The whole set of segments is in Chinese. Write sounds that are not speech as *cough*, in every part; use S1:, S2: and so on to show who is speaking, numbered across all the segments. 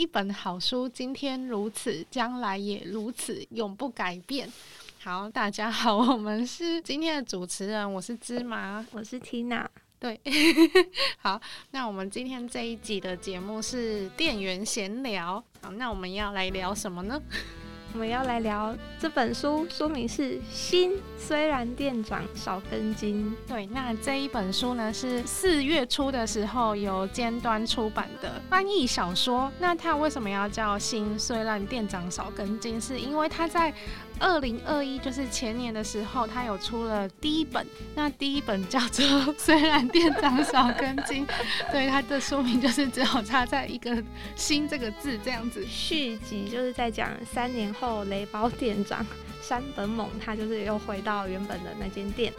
S1: 一本好书，今天如此，将来也如此，永不改变。好，大家好，我们是今天的主持人，我是芝麻，
S2: 我是 Tina。
S1: 对，*laughs* 好，那我们今天这一集的节目是店员闲聊。好，那我们要来聊什么呢？
S2: 我们要来聊这本书，书名是《心虽然店长少根筋》。
S1: 对，那这一本书呢是四月初的时候由尖端出版的翻译小说。那它为什么要叫《心虽然店长少根筋》？是因为它在二零二一，就是前年的时候，他有出了第一本。那第一本叫做 *laughs*《虽然店长少根筋》，对，他的说明就是只有插在一个“新”这个字这样子。
S2: 续集就是在讲三年后雷包店长山本猛，他就是又回到原本的那间店。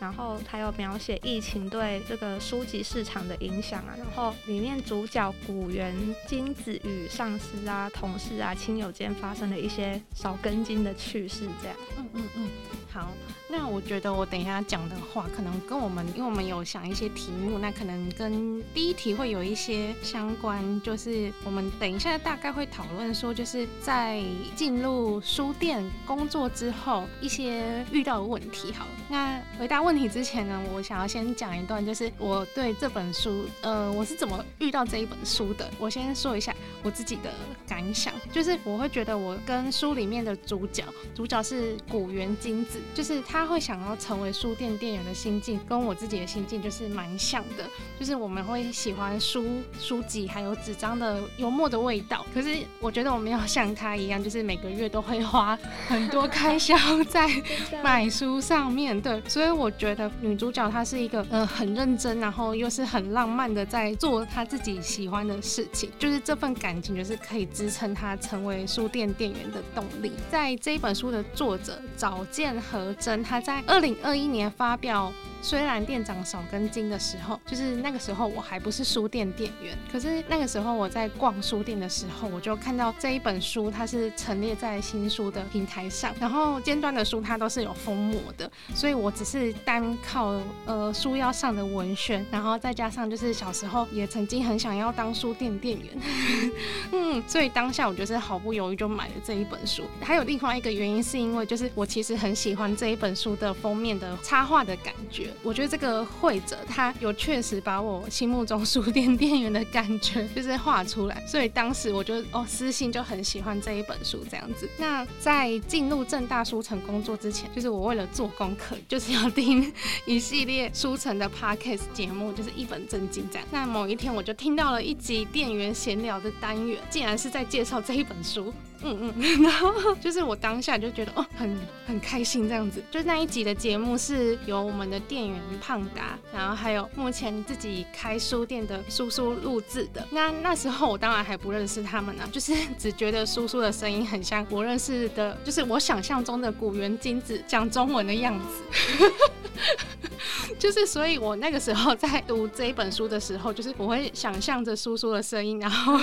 S2: 然后他有描写疫情对这个书籍市场的影响啊，然后里面主角古原金子与上司啊、同事啊、亲友间发生的一些少根筋的趣事，这样。
S1: 嗯嗯嗯，好。那我觉得我等一下讲的话，可能跟我们，因为我们有想一些题目，那可能跟第一题会有一些相关。就是我们等一下大概会讨论说，就是在进入书店工作之后，一些遇到的问题。好，那回答问题之前呢，我想要先讲一段，就是我对这本书，呃，我是怎么遇到这一本书的。我先说一下我自己的感想，就是我会觉得我跟书里面的主角，主角是古原金子，就是他。他会想要成为书店店员的心境，跟我自己的心境就是蛮像的。就是我们会喜欢书、书籍，还有纸张的幽默的味道。可是我觉得我没有像他一样，就是每个月都会花很多开销在 *laughs* 买书上面。对，所以我觉得女主角她是一个呃很认真，然后又是很浪漫的在做她自己喜欢的事情。就是这份感情，就是可以支撑她成为书店店员的动力。在这一本书的作者早见和真。他在二零二一年发表。虽然店长少根筋的时候，就是那个时候我还不是书店店员，可是那个时候我在逛书店的时候，我就看到这一本书，它是陈列在新书的平台上，然后尖端的书它都是有封膜的，所以我只是单靠呃书腰上的文宣，然后再加上就是小时候也曾经很想要当书店店员，*laughs* 嗯，所以当下我就是毫不犹豫就买了这一本书。还有另外一个原因是因为就是我其实很喜欢这一本书的封面的插画的感觉。我觉得这个绘者他有确实把我心目中书店店员的感觉就是画出来，所以当时我就哦私信就很喜欢这一本书这样子。那在进入正大书城工作之前，就是我为了做功课，就是要听一系列书城的 podcast 节目，就是一本正经这样。那某一天我就听到了一集店员闲聊的单元，竟然是在介绍这一本书。嗯嗯，*laughs* 然后就是我当下就觉得哦，很很开心这样子。就那一集的节目是由我们的店员胖达，然后还有目前自己开书店的叔叔录制的。那那时候我当然还不认识他们呢、啊，就是只觉得叔叔的声音很像我认识的，就是我想象中的古元金子讲中文的样子。*laughs* 就是所以，我那个时候在读这一本书的时候，就是我会想象着叔叔的声音，然后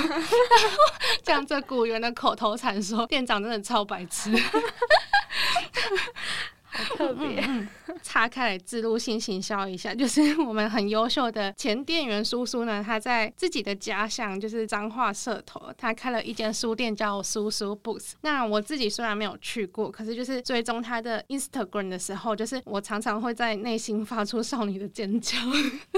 S1: *laughs* 讲着古元的口头禅说：“店长真的超白痴。*laughs* ”
S2: 好特别，
S1: 嗯嗯，*laughs* 岔开来自录性行销一下，就是 *laughs* 我们很优秀的前店员叔叔呢，他在自己的家乡就是彰化社头，他开了一间书店叫叔叔 Books。那我自己虽然没有去过，可是就是追踪他的 Instagram 的时候，就是我常常会在内心发出少女的尖叫，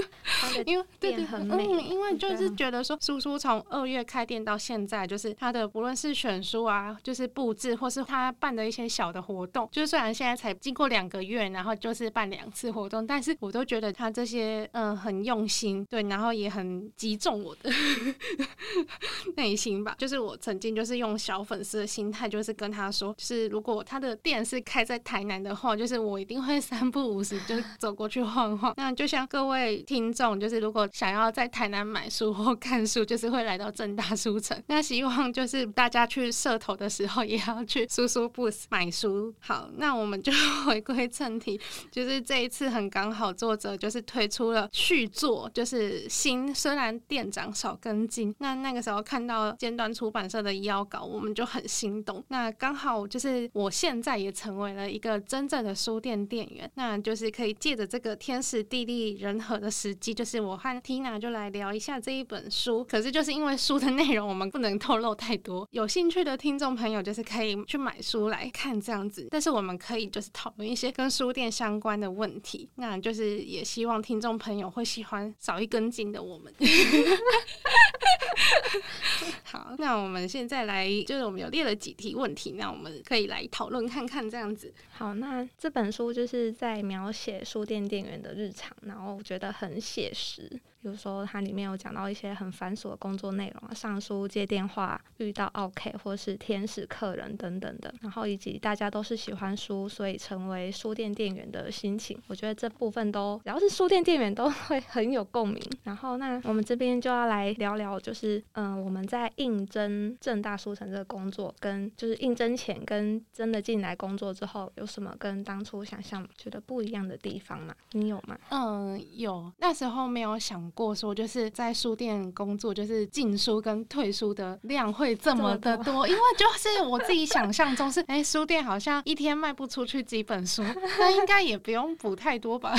S1: *laughs* 因为店很美，嗯，因为就是觉得说叔叔从二月开店到现在，就是他的不论是选书啊，就是布置，或是他办的一些小的活动，就是虽然现在才。经过两个月，然后就是办两次活动，但是我都觉得他这些嗯很用心，对，然后也很击中我的 *laughs* 内心吧。就是我曾经就是用小粉丝的心态，就是跟他说，就是如果他的店是开在台南的话，就是我一定会三不五时 *laughs* 就走过去晃晃。那就像各位听众，就是如果想要在台南买书或看书，就是会来到正大书城。那希望就是大家去社头的时候，也要去叔叔 Books 买书。好，那我们就。回回归正题，就是这一次很刚好，作者就是推出了续作，就是新。虽然店长少跟进，那那个时候看到尖端出版社的邀稿，我们就很心动。那刚好就是我现在也成为了一个真正的书店店员，那就是可以借着这个天时地利人和的时机，就是我和 Tina 就来聊一下这一本书。可是就是因为书的内容我们不能透露太多，有兴趣的听众朋友就是可以去买书来看这样子。但是我们可以就是讨论一些跟书店相关的问题，那就是也希望听众朋友会喜欢少一根筋的我们。*laughs* 好，那我们现在来，就是我们有列了几题问题，那我们可以来讨论看看这样子。
S2: 好，那这本书就是在描写书店店员的日常，然后我觉得很写实。比如说，它里面有讲到一些很繁琐的工作内容啊，上书、接电话、遇到 OK 或是天使客人等等的，然后以及大家都是喜欢书，所以成为书店店员的心情，我觉得这部分都只要是书店店员都会很有共鸣。然后，那我们这边就要来聊聊，就是嗯，我们在应征正大书城这个工作，跟就是应征前跟真的进来工作之后，有什么跟当初想象觉得不一样的地方吗？你有吗？
S1: 嗯，有，那时候没有想。过说就是在书店工作，就是进书跟退书的量会这么的多，因为就是我自己想象中是，*laughs* 哎、欸，书店好像一天卖不出去几本书，那应该也不用补太多吧。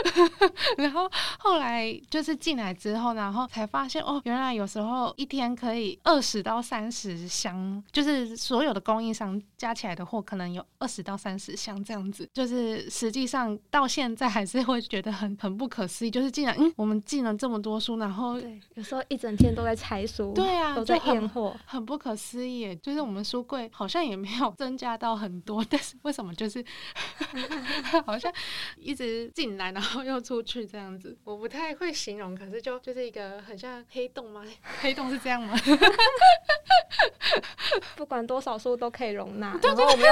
S1: *laughs* 然后后来就是进来之后，然后才发现哦，原来有时候一天可以二十到三十箱，就是所有的供应商加起来的货可能有二十到三十箱这样子，就是实际上到现在还是会觉得很很不可思议，就是竟然嗯我们。进了这么多书，然后
S2: 对，有时候一整天都在拆书，
S1: 对啊，
S2: 都在验货，
S1: 很不可思议。就是我们书柜好像也没有 *laughs* 增加到很多，但是为什么就是 *laughs* 好像一直进来，然后又出去这样子？我不太会形容，可是就就是一个很像黑洞吗？*laughs* 黑洞是这样吗？*laughs*
S2: 不管多少书都可以容纳，
S1: 然后我们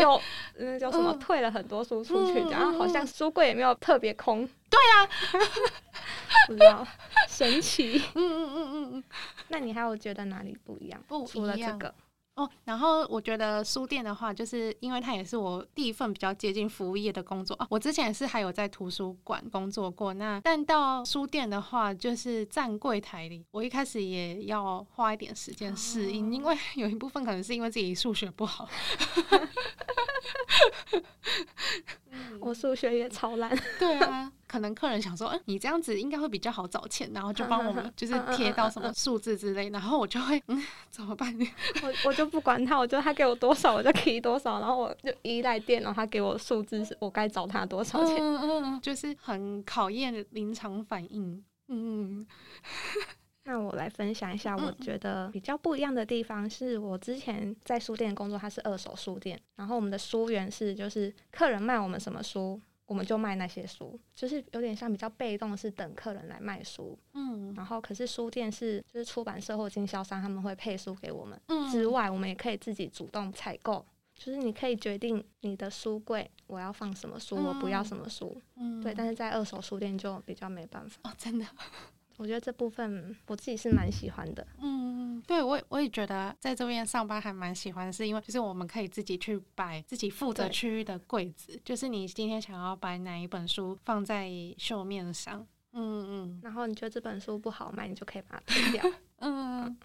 S1: 又 *laughs*
S2: 又那叫什么？退了很多书出去，然后好像书柜也没有特别空。
S1: 对呀，*laughs*
S2: 不知道，神奇。
S1: 嗯嗯嗯嗯嗯。
S2: 那你还有觉得哪里不一样？
S1: 不一样。
S2: 除了这个
S1: 哦，然后我觉得书店的话，就是因为它也是我第一份比较接近服务业的工作啊。我之前也是还有在图书馆工作过，那但到书店的话，就是站柜台里，我一开始也要花一点时间适应，哦，因为 *laughs* 有一部分可能是因为自己数学不好。*laughs*
S2: 我数学也超烂。*laughs*
S1: 对啊。可能客人想说，嗯，你这样子应该会比较好找钱，然后就帮我们 *laughs* 就是贴到什么数字之类，然后我就会，嗯，怎么办？
S2: 我我就不管他，我就他给我多少我就给多少，然后我就依赖电脑，他给我数字，我该找他多少钱？
S1: 嗯嗯嗯，就是很考验临场反应。嗯，
S2: 那我来分享一下，我觉得比较不一样的地方是我之前在书店工作，它是二手书店，然后我们的书源是就是客人卖我们什么书。我们就卖那些书，就是有点像比较被动，是等客人来卖书。嗯，然后可是书店是就是出版社或经销商他们会配书给我们。嗯，之外我们也可以自己主动采购，就是你可以决定你的书柜我要放什么书，我不要什么书。嗯，对，但是在二手书店就比较没办法。
S1: 哦，真的。
S2: 我觉得这部分我自己是蛮喜欢的。
S1: 嗯，对，我我也觉得在这边上班还蛮喜欢，是因为就是我们可以自己去摆自己负责区域的柜子，就是你今天想要摆哪一本书放在秀面上。嗯嗯，
S2: 然后你觉得这本书不好卖，你就可以把它推掉。*laughs*
S1: 嗯，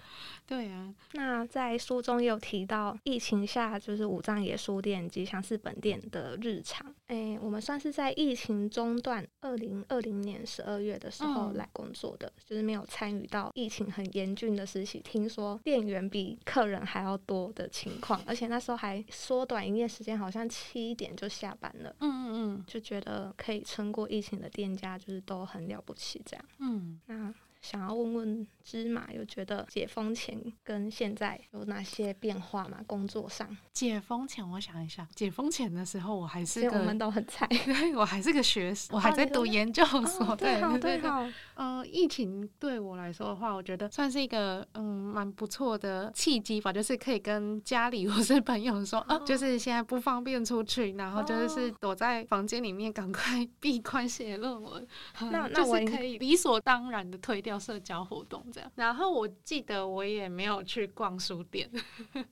S1: 对啊。
S2: 那在书中也有提到，疫情下就是五藏野书店吉祥寺本店的日常。哎、欸，我们算是在疫情中断，二零二零年十二月的时候来工作的，嗯、就是没有参与到疫情很严峻的时期。听说店员比客人还要多的情况，而且那时候还缩短营业时间，好像七点就下班了。嗯嗯嗯，就觉得可以撑过疫情的店家，就是都很了不起这样。嗯，那。想要问问芝麻，有觉得解封前跟现在有哪些变化吗？工作上？
S1: 解封前，我想一下，解封前的时候我还是个，
S2: 我们都很菜，*laughs*
S1: 对，我还是个学生，*laughs* 我还在读研究所，哦、对
S2: 对对。
S1: 嗯、呃，疫情对我来说的话，我觉得算是一个嗯蛮不错的契机吧，就是可以跟家里或是朋友说，*laughs* 哦、啊，就是现在不方便出去，然后就是躲在房间里面，赶快闭关写论文。
S2: 那那我
S1: 可以理所当然的推掉。社交活动这样，然后我记得我也没有去逛书店。*laughs*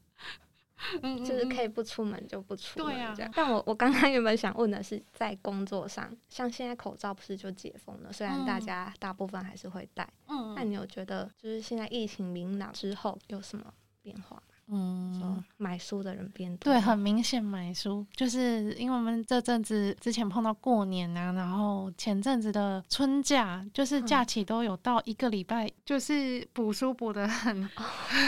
S2: 嗯，就是可以不出门就不出门这样。
S1: 啊、
S2: 但我我刚刚原本想问的是，在工作上，像现在口罩不是就解封了，虽然大家大部分还是会戴，嗯，那你有觉得就是现在疫情明朗之后有什么变化？嗯，买书的人变多，
S1: 对，很明显买书，就是因为我们这阵子之前碰到过年啊，然后前阵子的春假，就是假期都有到一个礼拜，嗯、就是补书补的很，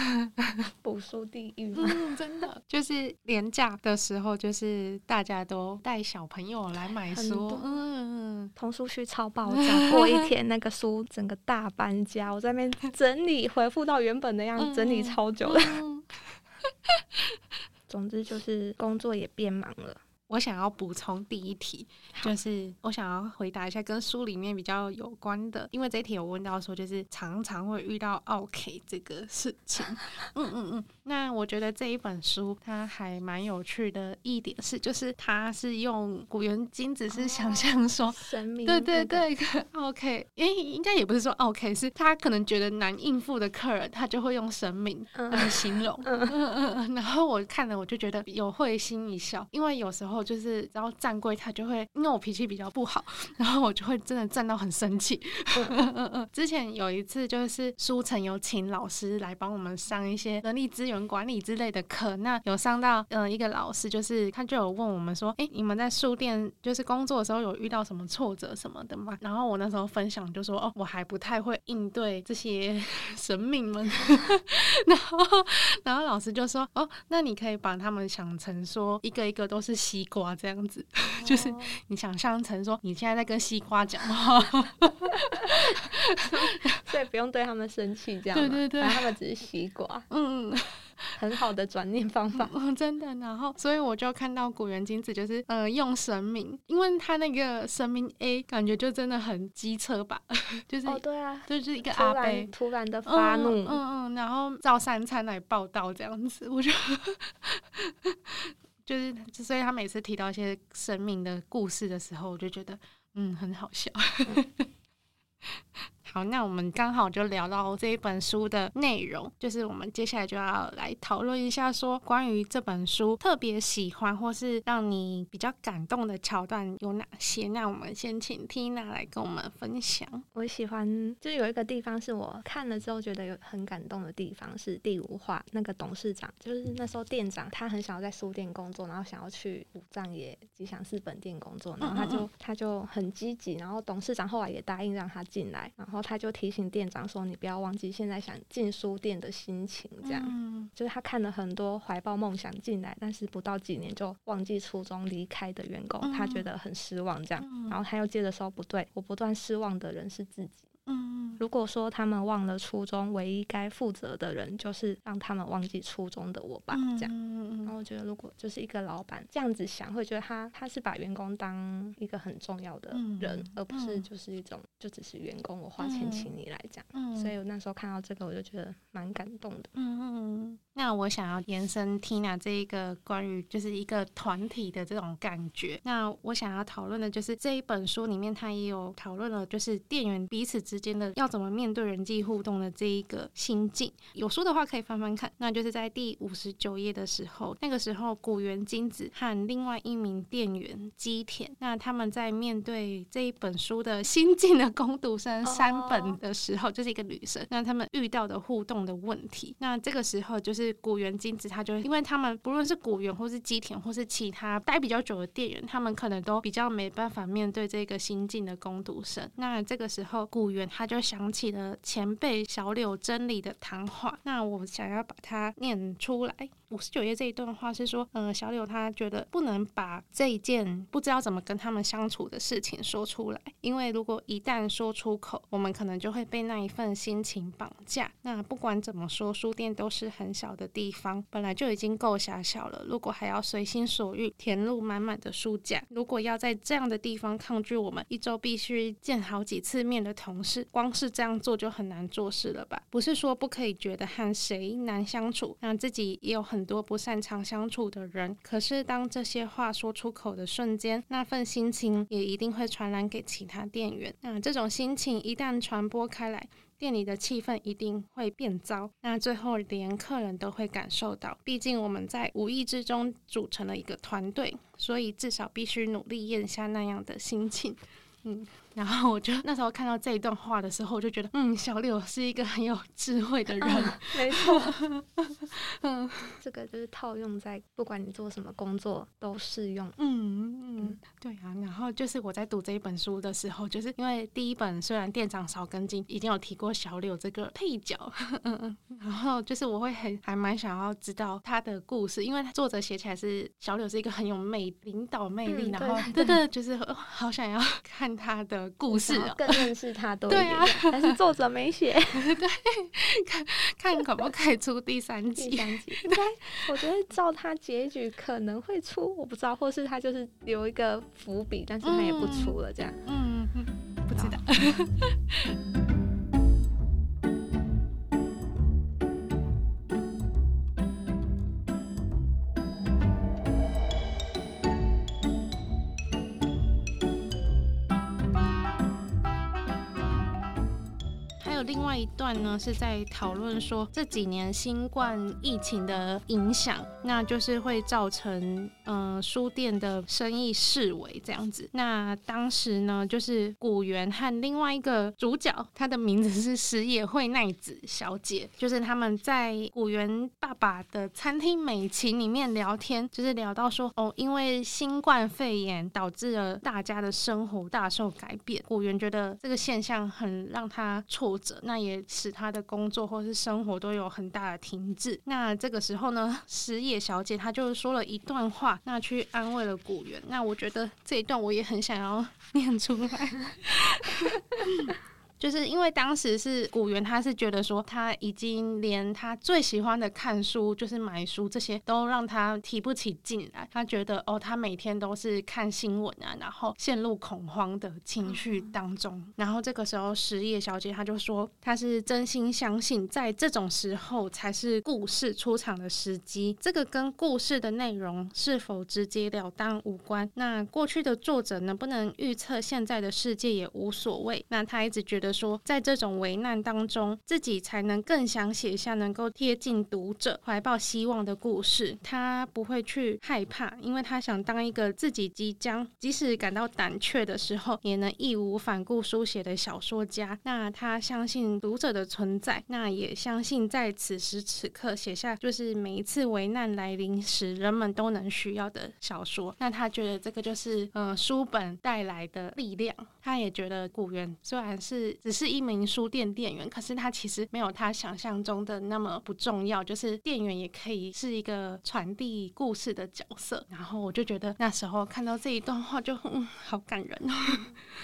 S1: *laughs*
S2: 补书地狱，
S1: 嗯，真的，就是连假的时候，就是大家都带小朋友来买书，嗯，
S2: 童书区超爆炸，*laughs* 过一天那个书整个大搬家，我在那边整理，恢复到原本的样子，嗯、整理超久了。嗯 *laughs* 总之就是工作也变忙了。
S1: 我想要补充第一题，就是我想要回答一下跟书里面比较有关的，因为这一题有问到说，就是常常会遇到 OK 这个事情。嗯 *laughs* 嗯嗯。那我觉得这一本书它还蛮有趣的一点是，就是它是用古元金子是想象说，
S2: 哦、神明
S1: 对对对，，OK，，因为应该也不是说 OK，，是他可能觉得难应付的客人，他就会用神明来形容。嗯嗯嗯。然后我看了，我就觉得有会心一笑，因为有时候。就是，然后站柜他就会，因为我脾气比较不好，然后我就会真的站到很生气。*laughs* 嗯之前有一次，就是书城有请老师来帮我们上一些人力资源管理之类的课，那有上到嗯、呃、一个老师，就是他就有问我们说，哎，你们在书店就是工作的时候有遇到什么挫折什么的吗？然后我那时候分享就说，哦，我还不太会应对这些 *laughs* 神明们。*laughs* 然后然后老师就说，哦，那你可以把他们想成说一个一个都是西。瓜这样子，*laughs* 就是你想象成说你现在在跟西瓜讲话，
S2: 所以不用对他们生气，这样
S1: 对对对，
S2: 他们只是西瓜，嗯，*laughs* 很好的转念方法，
S1: 嗯，*laughs* 真的。然后，所以我就看到古元金子就是呃用神明，因为他那个神明 A 感觉就真的很机车吧，*laughs* 就是
S2: 哦对啊，
S1: 就是一个阿伯
S2: 突然的发怒，
S1: 嗯嗯，然后照三餐来报道这样子，我就。就是，所以他每次提到一些神明的故事的时候，我就觉得，嗯，很好笑。嗯好，那我们刚好就聊到这一本书的内容，就是我们接下来就要来讨论一下，说关于这本书特别喜欢或是让你比较感动的桥段有哪些？那我们先请 Tina 来跟我们分享。
S2: 我喜欢，就有一个地方是我看了之后觉得有很感动的地方，是第五话那个董事长，就是那时候店长他很想要在书店工作，然后想要去五藏野吉祥寺本店工作，然后他就他就很积极，然后董事长后来也答应让他进来，然后。他就提醒店长说：“你不要忘记现在想进书店的心情。”这样，嗯、就是他看了很多怀抱梦想进来，但是不到几年就忘记初衷离开的员工，嗯、他觉得很失望。这样，嗯、然后他又接着说：“不对，我不断失望的人是自己。”嗯，如果说他们忘了初衷，唯一该负责的人就是让他们忘记初衷的我吧。这样，然后我觉得如果就是一个老板这样子想，会觉得他他是把员工当一个很重要的人，而不是就是一种就只是员工，我花钱请你来讲。所以我那时候看到这个，我就觉得蛮感动的。嗯
S1: 嗯，那我想要延伸 Tina 这一个关于就是一个团体的这种感觉。那我想要讨论的就是这一本书里面，它也有讨论了，就是店员彼此。之间的要怎么面对人际互动的这一个心境，有书的话可以翻翻看。那就是在第五十九页的时候，那个时候古原金子和另外一名店员基田，那他们在面对这一本书的新进的攻读生三本的时候，就是一个女生，那他们遇到的互动的问题。那这个时候就是是古元金子，他就因为他们不论是古元或是基田或是其他待比较久的店员，他们可能都比较没办法面对这个新进的工读生。那这个时候古元。他就想起了前辈小柳真理的谈话，那我想要把它念出来。五十九页这一段话是说，嗯，小柳他觉得不能把这一件不知道怎么跟他们相处的事情说出来，因为如果一旦说出口，我们可能就会被那一份心情绑架。那不管怎么说，书店都是很小的地方，本来就已经够狭小了，如果还要随心所欲填入满满的书架，如果要在这样的地方抗拒我们一周必须见好几次面的同事，光是这样做就很难做事了吧？不是说不可以觉得和谁难相处，让自己也有。很多不擅长相处的人，可是当这些话说出口的瞬间，那份心情也一定会传染给其他店员。那这种心情一旦传播开来，店里的气氛一定会变糟。那最后连客人都会感受到，毕竟我们在无意之中组成了一个团队，所以至少必须努力咽下那样的心情。嗯。然后我就那时候看到这一段话的时候，我就觉得，嗯，小柳是一个很有智慧的人。
S2: 嗯、没错，嗯，*laughs* 这个就是套用在不管你做什么工作都适用。
S1: 嗯嗯，对啊。然后就是我在读这一本书的时候，就是因为第一本虽然店长少根筋已经有提过小柳这个配角，*laughs* 嗯嗯，然后就是我会很还蛮想要知道他的故事，因为作者写起来是小柳是一个很有魅领导魅力，嗯、然后对对，就是好想要 *laughs* 看他的。故事
S2: 更认识他多一点，对啊，但是作者没写，*laughs*
S1: 对，看看可不可以出第三集？
S2: 第三集 *laughs* 应该，我觉得照他结局可能会出，我不知道，或是他就是留一个伏笔，但是他也不出了，这样，
S1: 嗯嗯，不知道。*laughs* 另外一段呢，是在讨论说这几年新冠疫情的影响，那就是会造成嗯、书店的生意式微这样子。那当时呢，就是古元和另外一个主角，他的名字是石野惠奈子小姐，就是他们在古元爸爸的餐厅美琴里面聊天，就是聊到说哦，因为新冠肺炎导致了大家的生活大受改变，古元觉得这个现象很让他挫折。那那也使他的工作或是生活都有很大的停滞。那这个时候呢，石野小姐她就说了一段话，那去安慰了古元。那我觉得这一段我也很想要念出来。*laughs* 就是因为当时是古元，他是觉得说他已经连他最喜欢的看书，就是买书这些都让他提不起劲来。他觉得哦，他每天都是看新闻啊，然后陷入恐慌的情绪当中。然后这个时候，实业小姐她就说，她是真心相信，在这种时候才是故事出场的时机。这个跟故事的内容是否直截了当无关。那过去的作者能不能预测现在的世界也无所谓。那他一直觉得。说，在这种危难当中，自己才能更想写下能够贴近读者、怀抱希望的故事。他不会去害怕，因为他想当一个自己即将即使感到胆怯的时候，也能义无反顾书写的小说家。那他相信读者的存在，那也相信在此时此刻写下，就是每一次危难来临时，人们都能需要的小说。那他觉得这个就是，呃，书本带来的力量。他也觉得古原虽然是。只是一名书店店员，可是他其实没有他想象中的那么不重要。就是店员也可以是一个传递故事的角色。然后我就觉得那时候看到这一段话就，嗯，好感人哦。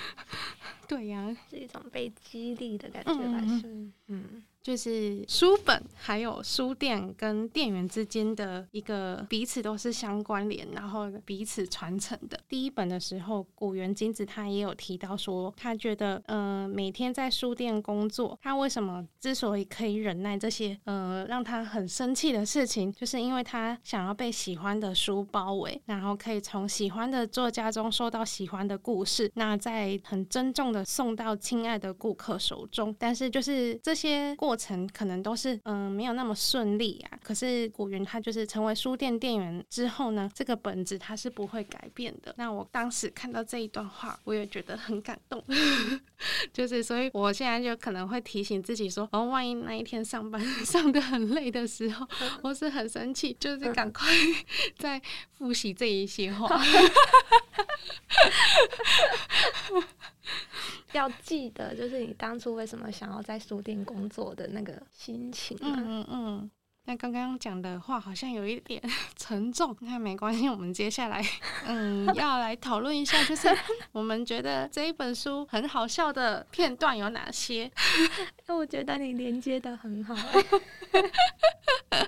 S1: *laughs* 对呀、啊，
S2: 是一种被激励的感觉吧？是，嗯。
S1: 就是书本，还有书店跟店员之间的一个彼此都是相关联，然后彼此传承的。第一本的时候，古原金子他也有提到说，他觉得，呃，每天在书店工作，他为什么之所以可以忍耐这些，呃，让他很生气的事情，就是因为他想要被喜欢的书包围，然后可以从喜欢的作家中收到喜欢的故事，那再很珍重的送到亲爱的顾客手中。但是就是这些。过程可能都是嗯没有那么顺利啊，可是古云他就是成为书店店员之后呢，这个本质他是不会改变的。那我当时看到这一段话，我也觉得很感动，*laughs* 就是所以我现在就可能会提醒自己说，哦，万一那一天上班 *laughs* 上的很累的时候，我是很生气，就是赶快 *laughs* 再复习这一些话。*laughs*
S2: 要记得，就是你当初为什么想要在书店工作的那个心情。嗯
S1: 嗯嗯。那刚刚讲的话好像有一点 *laughs* 沉重，那没关系，我们接下来嗯要来讨论一下，就是 *laughs* 我们觉得这一本书很好笑的片段有哪些？
S2: 我觉得你连接的很好。
S1: 那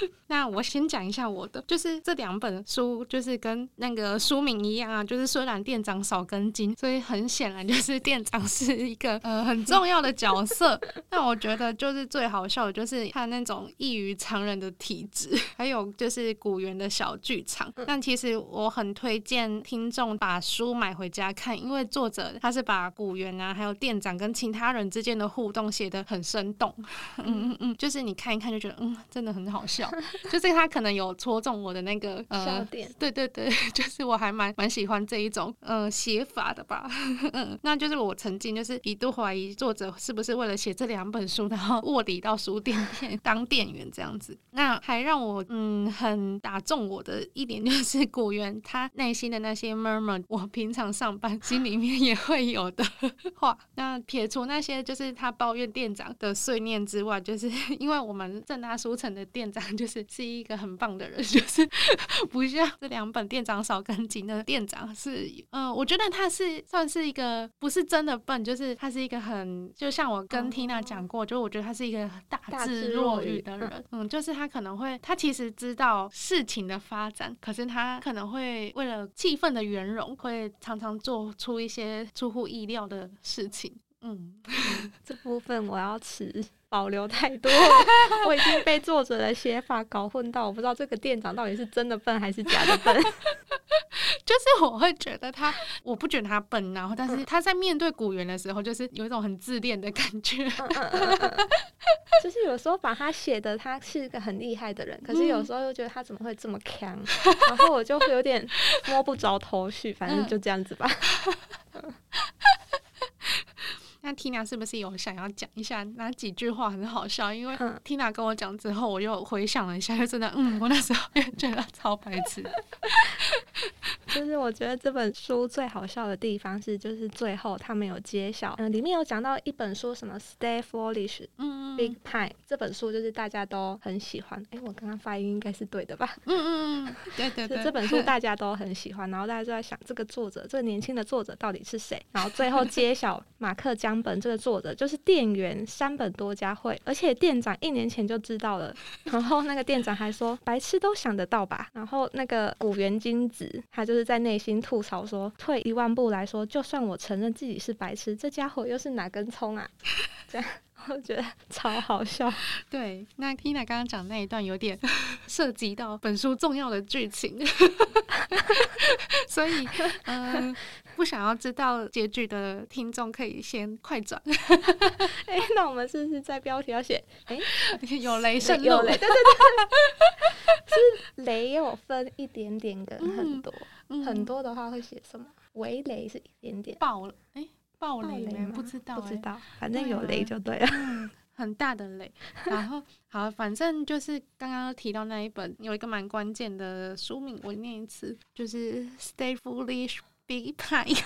S1: *laughs* 那我先讲一下我的，就是这两本书就是跟那个书名一样啊，就是虽然店长少根筋，所以很显然就是店长是一个 *laughs* 呃很重要的角色。那我觉得就是最好笑的就是他那种异于常人的体质，还有就是古元的小剧场。但其实我很推荐听众把书买回家看，因为作者他是把古元啊，还有店长跟其他人之间的互动写得很生动。嗯嗯嗯，就是你看一看就觉得嗯，真的很好笑。就是他可能有戳中我的那个呃，
S2: 笑点。
S1: 对对对，*laughs* 就是我还蛮蛮喜欢这一种呃写法的吧。*laughs* 嗯，那就是我曾经就是一度怀疑作者是不是为了写这两本书，然后卧底到书店店 *laughs* 当店员这样子。那还让我嗯很打中我的一点就是古原他内心的那些 murmur，我平常上班心里面也会有的话。那撇除那些就是他抱怨店长的碎念之外，就是因为我们正大书城的店长就是是一个很棒的人，*laughs* 就是不像这两本店长少根筋的店长是，嗯、呃，我觉得他是算是一个不是真的笨，就是他是一个很，就像我跟 Tina 讲过，就我觉得他是一个大智若愚的人，嗯，就是他可能会，他其实知道事情的发展，可是他可能会为了气氛的圆融，会常常做出一些出乎意料的事情，嗯，
S2: 这部分我要持。保留太多，*laughs* 我已经被作者的写法搞混到，我不知道这个店长到底是真的笨还是假的笨。*laughs*
S1: 就是我会觉得他，我不觉得他笨，然后但是他在面对古猿的时候，就是有一种很自恋的感觉。
S2: 就是有时候把他写的他是一个很厉害的人，可是有时候又觉得他怎么会这么强，然后我就会有点摸不着头绪。反正就这样子吧。*laughs*
S1: 那 Tina 是不是有想要讲一下哪几句话很好笑？因为 Tina 跟我讲之后，我又回想了一下，就真的，嗯，我那时候也觉得超白痴。
S2: 就是我觉得这本书最好笑的地方是，就是最后他们有揭晓，嗯，里面有讲到一本书，什么 Stay Foolish，嗯，Big Pie 这本书就是大家都很喜欢。哎、欸，我刚刚发音应该是对的吧？*laughs* 嗯嗯嗯，对对对，这本书 *laughs* 大家都很喜欢，然后大家就在想这个作者，这个年轻的作者到底是谁？然后最后揭晓，*laughs* 马克江本这个作者就是店员山本多佳惠，而且店长一年前就知道了，然后那个店长还说白痴都想得到吧，然后那个古原金子他就是在内心吐槽说，退一万步来说，就算我承认自己是白痴，这家伙又是哪根葱啊？*laughs* 这样 *laughs* 我觉得超好笑。*laughs*
S1: 对，那 Tina 刚刚讲那一段有点涉及到本书重要的剧情，所以嗯。呃不想要知道结局的听众可以先快转。
S2: 哎、欸，那我们是不是在标题要写？哎、
S1: 欸，有雷声
S2: 有雷，对对对，是雷有分一点点跟很多，嗯、很多的话会写什么？围雷是一点点，
S1: 爆了，哎、欸，爆雷吗？不知道、欸，
S2: 不知道，反正有雷就对了，
S1: 很大的雷。然后 *laughs* 好，反正就是刚刚提到那一本有一个蛮关键的书名，我念一次，就是《Stay Foolish》。Big *laughs* Pie，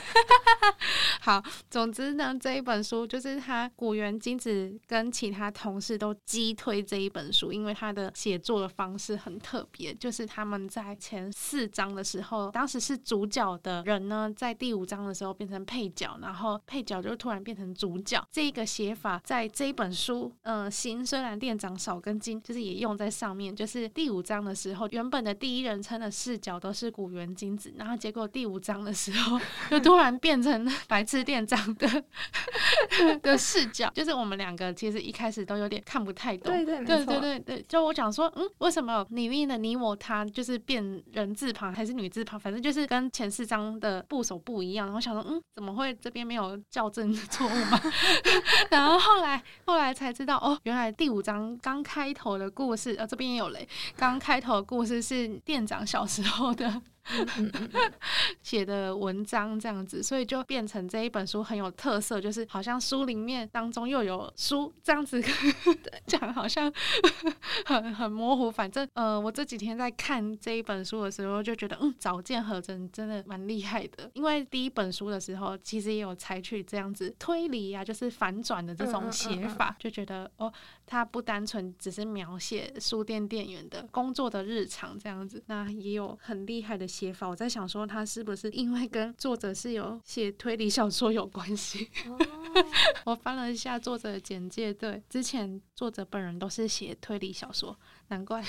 S1: 好，总之呢，这一本书就是他古原金子跟其他同事都激推这一本书，因为他的写作的方式很特别，就是他们在前四章的时候，当时是主角的人呢，在第五章的时候变成配角，然后配角就突然变成主角。这个写法在这一本书，嗯、呃，新虽然店长少根筋，就是也用在上面，就是第五章的时候，原本的第一人称的视角都是古原金子，然后结果第五章的时。之后 *laughs* 就突然变成白痴店长的 *laughs* 的视角，就是我们两个其实一开始都有点看不太懂。
S2: 对对
S1: 对对对对，就我讲说，嗯，为什么里面的你我他就是变人字旁还是女字旁，反正就是跟前四章的部首不一样。然后想说，嗯，怎么会这边没有校正错误吗？*laughs* 然后后来后来才知道，哦，原来第五章刚开头的故事，呃，这边也有雷。刚开头的故事是店长小时候的。*laughs* 写的文章这样子，所以就变成这一本书很有特色，就是好像书里面当中又有书这样子 *laughs* 讲，好像 *laughs* 很很模糊。反正呃，我这几天在看这一本书的时候，就觉得嗯，早见和真真的蛮厉害的。因为第一本书的时候，其实也有采取这样子推理啊，就是反转的这种写法，就觉得哦，它不单纯只是描写书店店员的工作的日常这样子，那也有很厉害的。写法，我在想说他是不是因为跟作者是有写推理小说有关系？哦、*laughs* 我翻了一下作者的简介，对，之前作者本人都是写推理小说，难怪。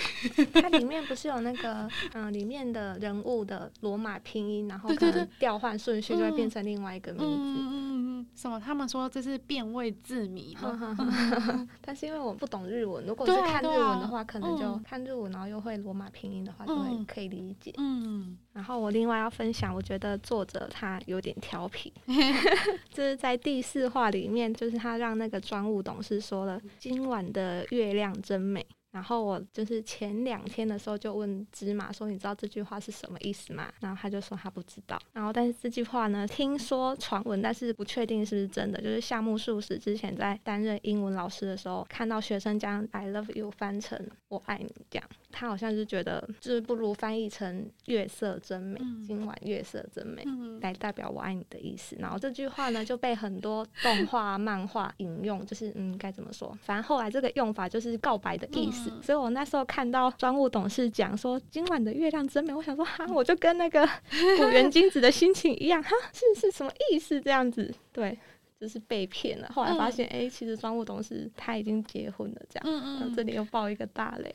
S2: 它里面不是有那个嗯，里面的人物的罗马拼音，然后可能调换顺序就会变成另外一个名字。嗯嗯
S1: 嗯，什么？他们说这是变位字谜。
S2: 但是因为我不懂日文，如果是看日文的话，可能就看日文，然后又会罗马拼音的话，就会可以理解。嗯。然后我另外要分享，我觉得作者他有点调皮，*laughs* 就是在第四话里面，就是他让那个专务董事说了：“今晚的月亮真美。”然后我就是前两天的时候就问芝麻说：“你知道这句话是什么意思吗？”然后他就说他不知道。然后但是这句话呢，听说传闻，但是不确定是不是真的。就是夏目漱石之前在担任英文老师的时候，看到学生将 “I love you” 翻成“我爱你”这样，他好像就觉得就是不如翻译成“月色真美”，嗯、今晚月色真美，嗯、来代表“我爱你”的意思。然后这句话呢就被很多动画、漫画引用，就是嗯该怎么说？反正后来这个用法就是告白的意思。嗯所以我那时候看到专务董事讲说 *laughs* 今晚的月亮真美，我想说哈，我就跟那个古元金子的心情一样哈，是是什么意思这样子？对。就是被骗了，后来发现，哎、嗯欸，其实专务董事他已经结婚了，这样，嗯嗯，这里又爆一个大雷。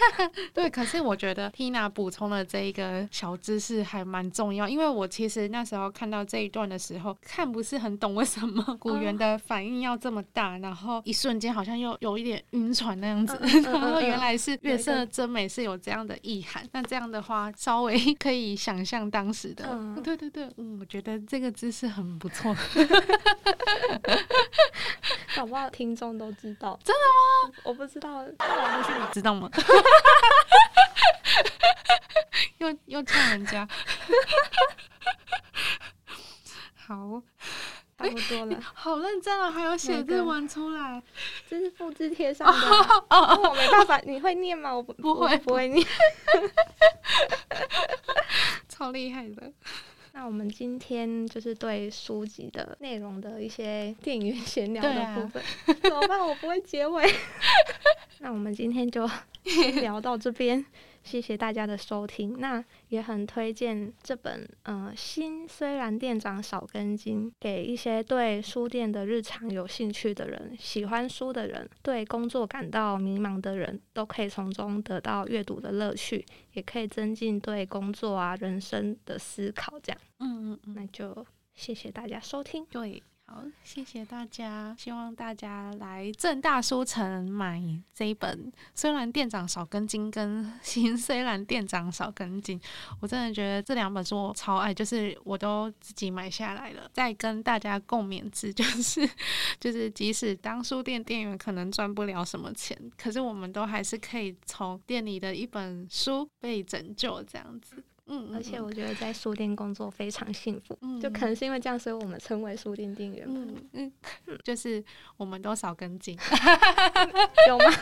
S2: *laughs*
S1: 对，可是我觉得 Tina 补充的这一个小知识还蛮重要，因为我其实那时候看到这一段的时候，看不是很懂为什么 *laughs* 古元的反应要这么大，哦、然后一瞬间好像又有一点晕船那样子，*laughs* 然后原来是月色真美是有这样的意涵，那这样的话稍微可以想象当时的，嗯、对对对，嗯，我觉得这个知识很不错。*laughs*
S2: 搞不好听众都知道，
S1: 真的吗？
S2: 我不知道，
S1: 那我不去，你知道吗？*laughs* 又又呛人家，好，
S2: 差不多了，
S1: 好认真啊，还有写字玩出来，
S2: 这是复制贴上的，哦，我没办法，你会念吗？我不不会，不会念，*laughs*
S1: 超厉害的。
S2: 那我们今天就是对书籍的内容的一些 *laughs* 电影闲聊的部分，啊、怎么办？我不会结尾。*laughs* 那我们今天就先 *laughs* 聊到这边。谢谢大家的收听，那也很推荐这本呃心虽然店长少根筋，给一些对书店的日常有兴趣的人，喜欢书的人，对工作感到迷茫的人，都可以从中得到阅读的乐趣，也可以增进对工作啊人生的思考。这样，嗯嗯嗯，那就谢谢大家收听。
S1: 对。好，谢谢大家。希望大家来正大书城买这一本。虽然店长少根筋，*laughs* 跟心虽然店长少根筋，我真的觉得这两本书我超爱，就是我都自己买下来了。再跟大家共勉之，就是就是即使当书店店员可能赚不了什么钱，可是我们都还是可以从店里的一本书被拯救这样子。嗯，
S2: 而且我觉得在书店工作非常幸福，嗯，就可能是因为这样，所以我们称为书店店员。
S1: 嗯嗯，就是我们都少跟进 *laughs* *laughs*
S2: 有吗？*laughs*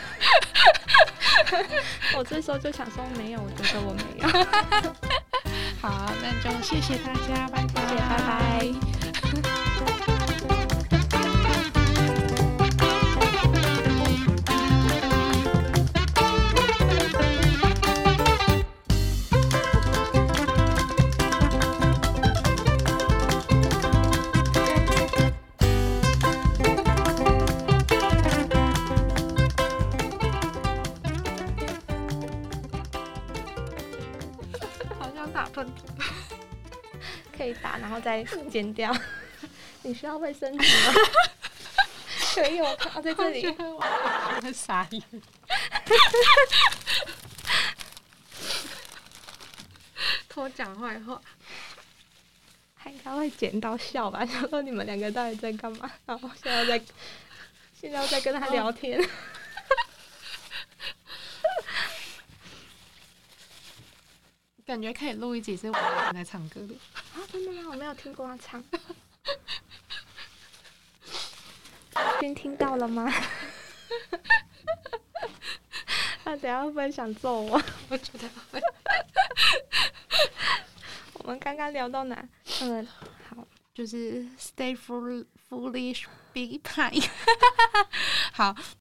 S2: 我这时候就想说没有，我觉得我没有。
S1: 好，那就谢谢大家，拜拜，
S2: 谢谢，拜拜。*laughs* 可以打，然后再剪掉。*laughs* 你需要卫生纸吗？*laughs* 可以，我靠，在这里。
S1: 我傻眼。偷讲坏话，
S2: 他应该会剪到笑吧？然后说你们两个到底在干嘛？然后现在在，现在在跟他聊天。
S1: 感觉可以录一集是我在唱歌的
S2: 啊！真的吗？我没有听过他唱。*laughs* 先听到了吗？他等下会不会想揍我？
S1: 我觉得会。
S2: 我们刚刚聊到哪？嗯，好，
S1: 就是 stay foolish, be kind。*laughs* 好，